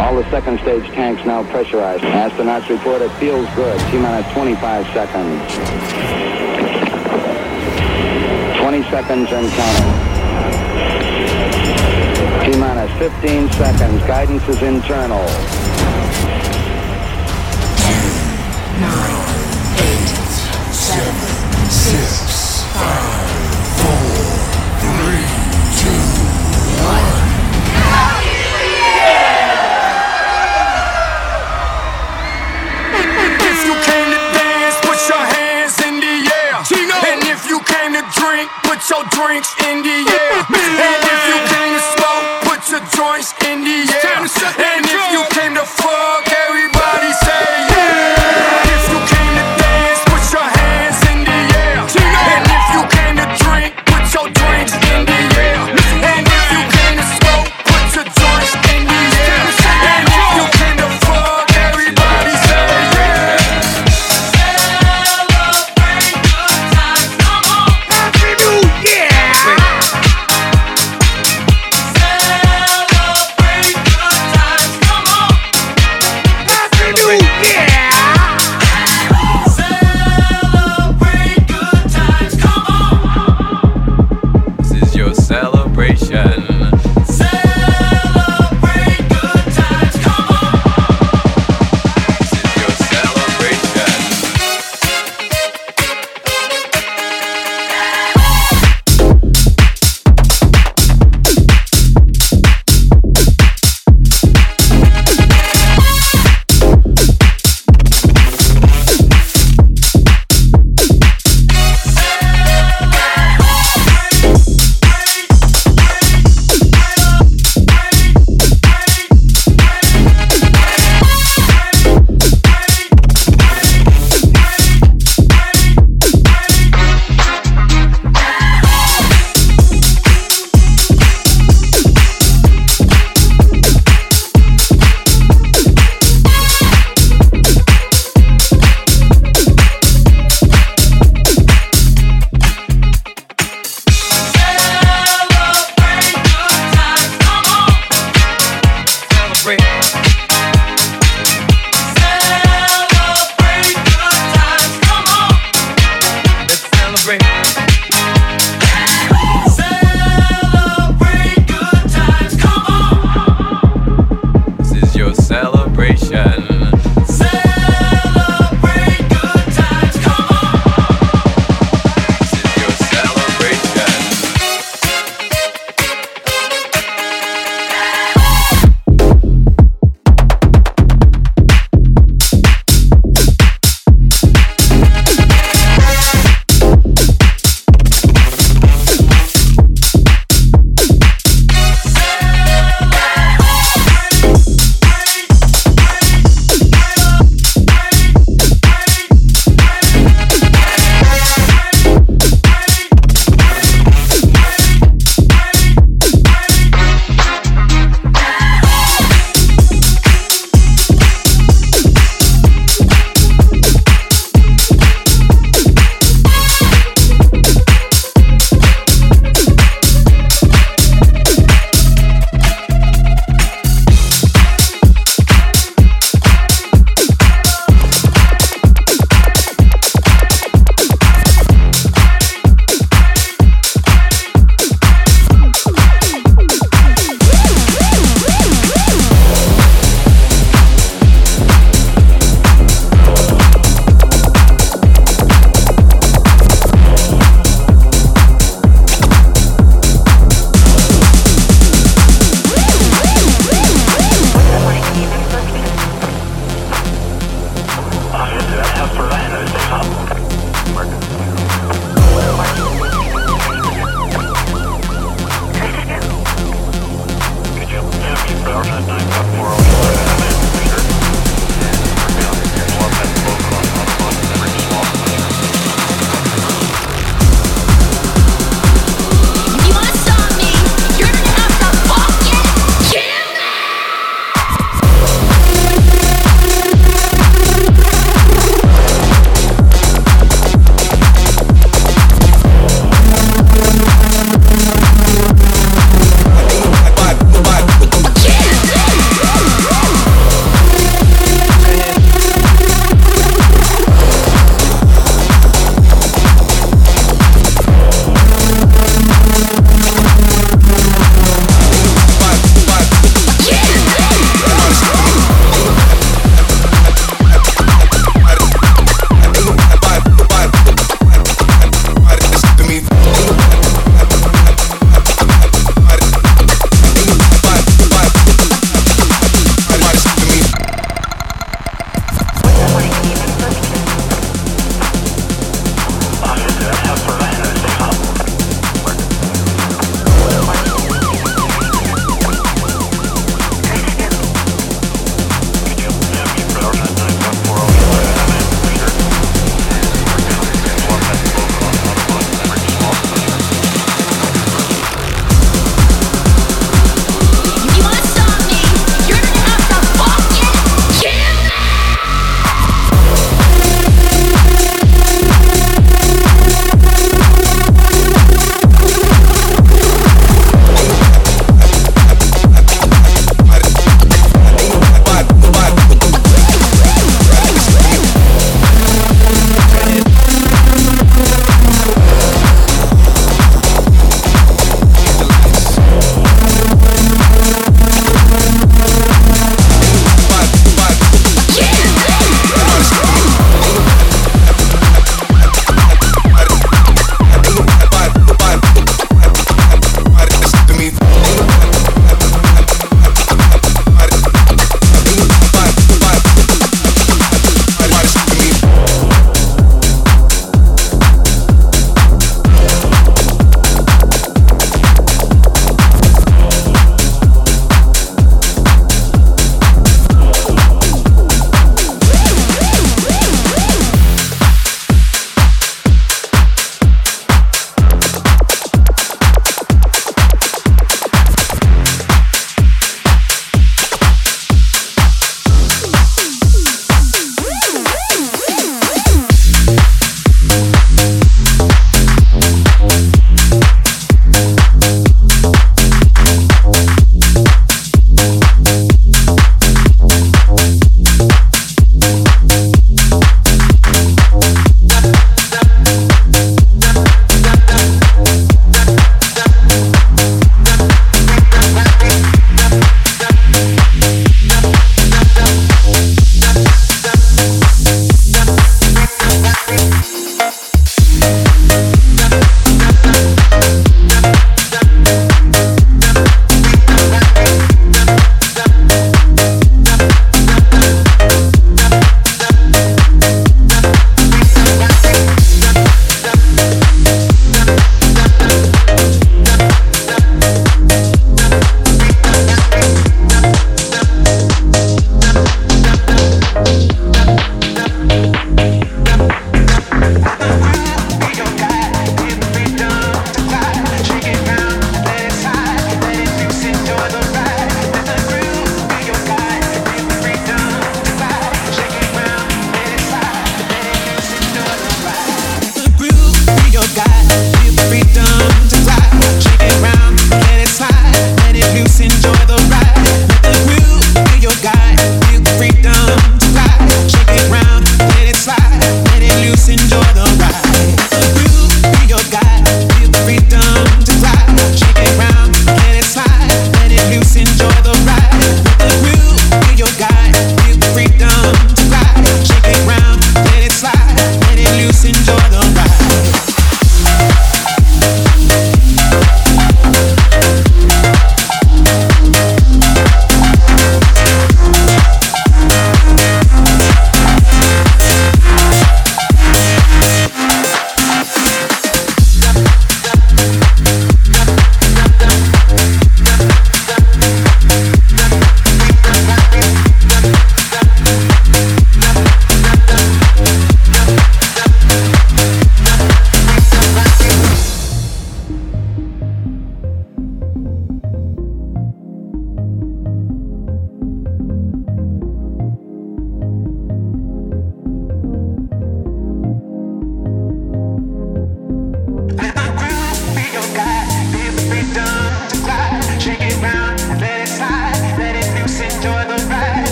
All the second stage tanks now pressurized. Astronauts report it feels good. T-minus 25 seconds. 20 seconds and counting. T-minus 15 seconds. Guidance is internal. 10, 9, 8, 7, 6, 5. Drink, put your drinks in the air. And if you came to smoke, put your joints in the air. And if you came to fuck, everybody say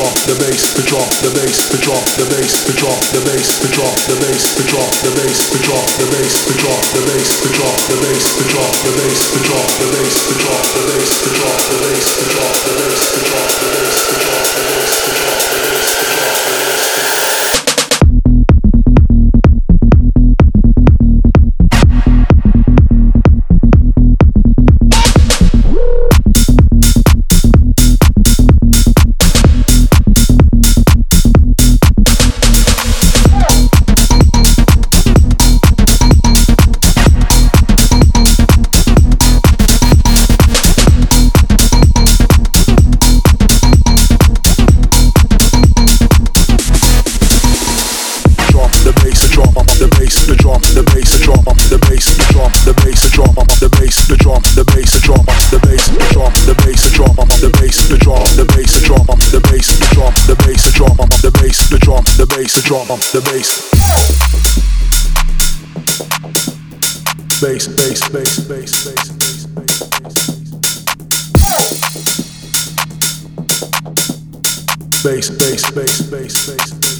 bass, the bass, the drum, the bass, the drum, the bass, the drum, the bass, the drum, the bass, the drum, the bass, the drum, the bass, the drum, the bass, the drum, the bass, the drum, the bass, the drum, the bass, the drum, the bass, the drum, the bass, the drum, the bass, the drum, the bass, the drum, the bass, the drum, the bass, the drum, the bass. Bass, bass, bass, bass, bass, bass, bass, bass. Bass.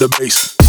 the bass.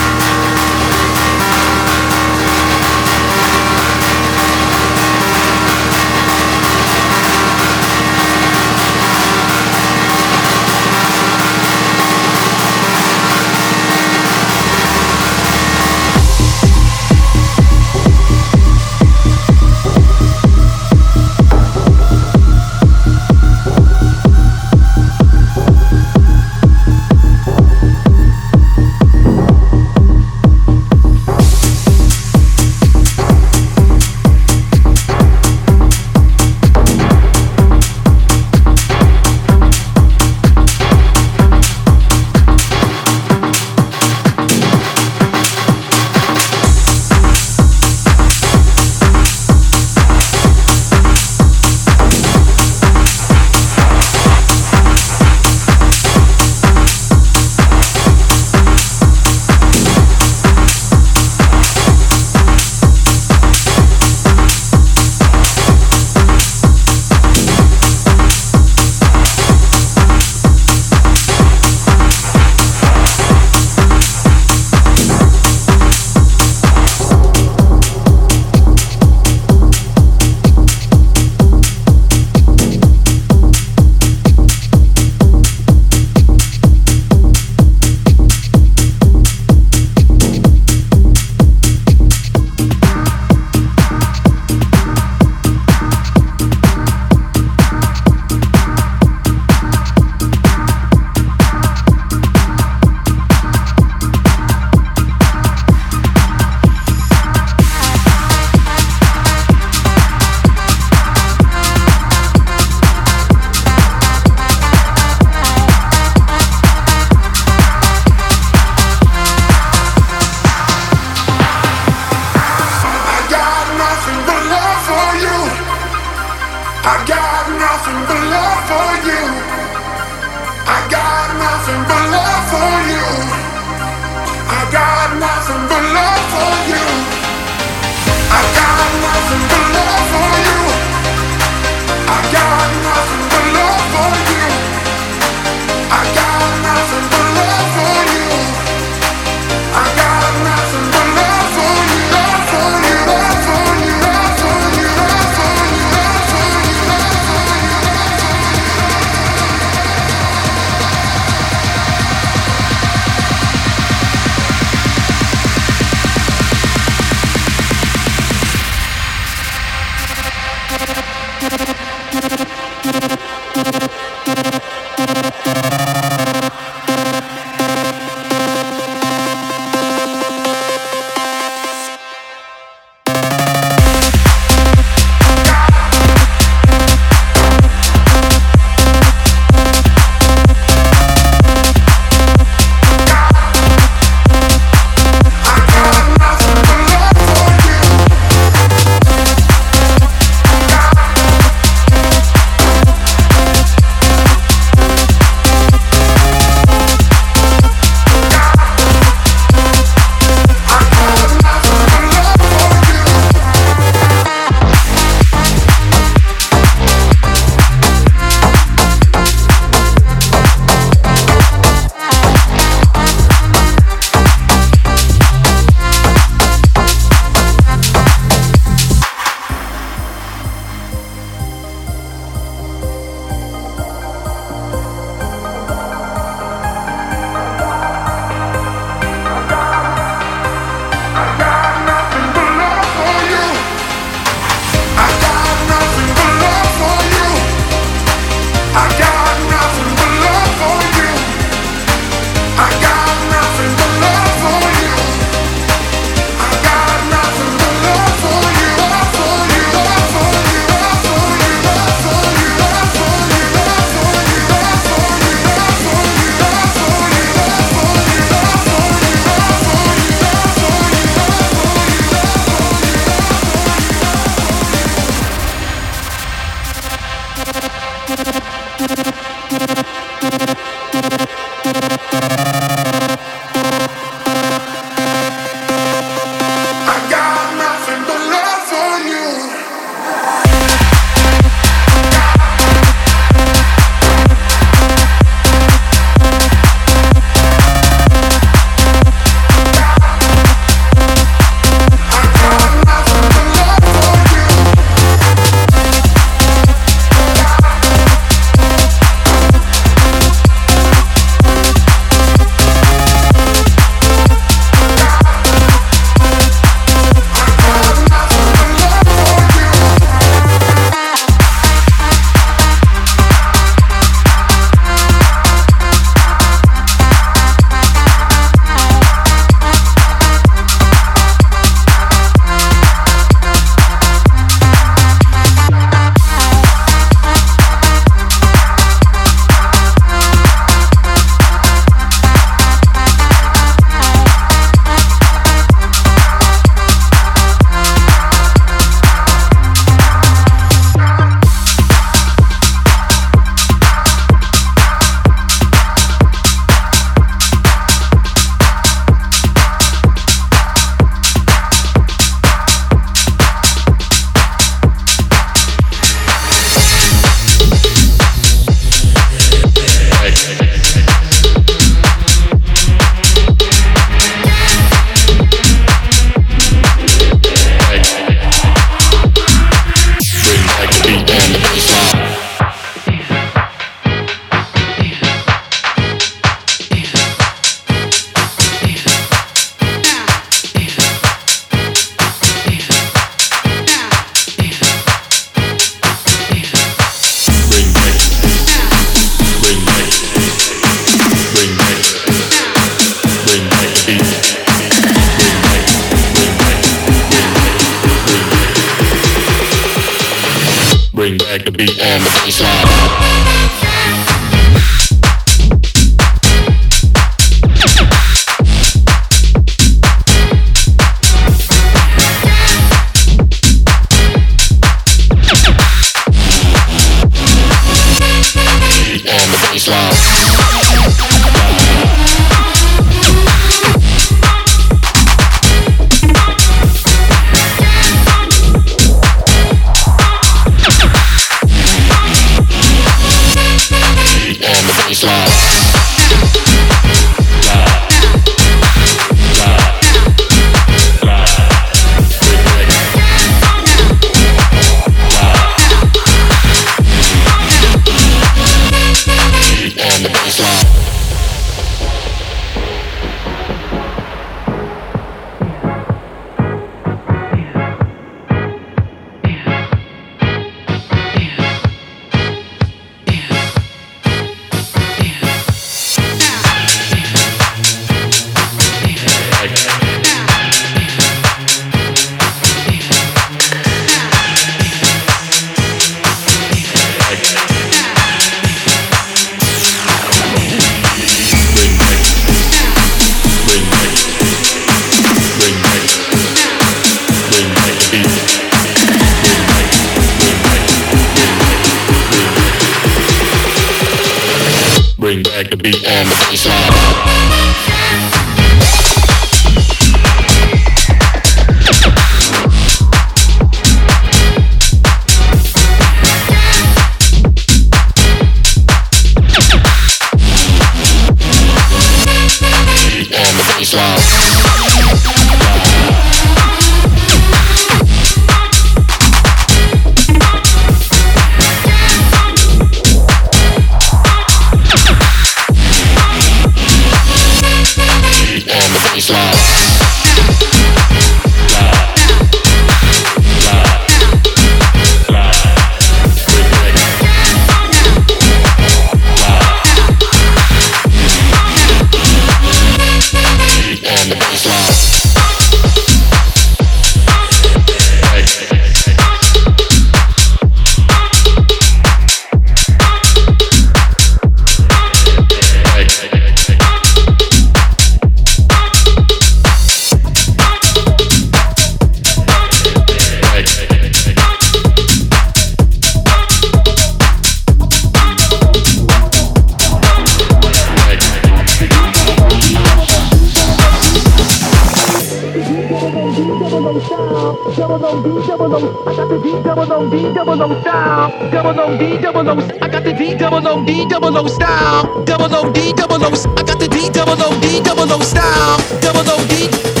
D double O style, double O D double O. I got the D double O D double O style, double O D double O. I got the D double O D double O style, double O D.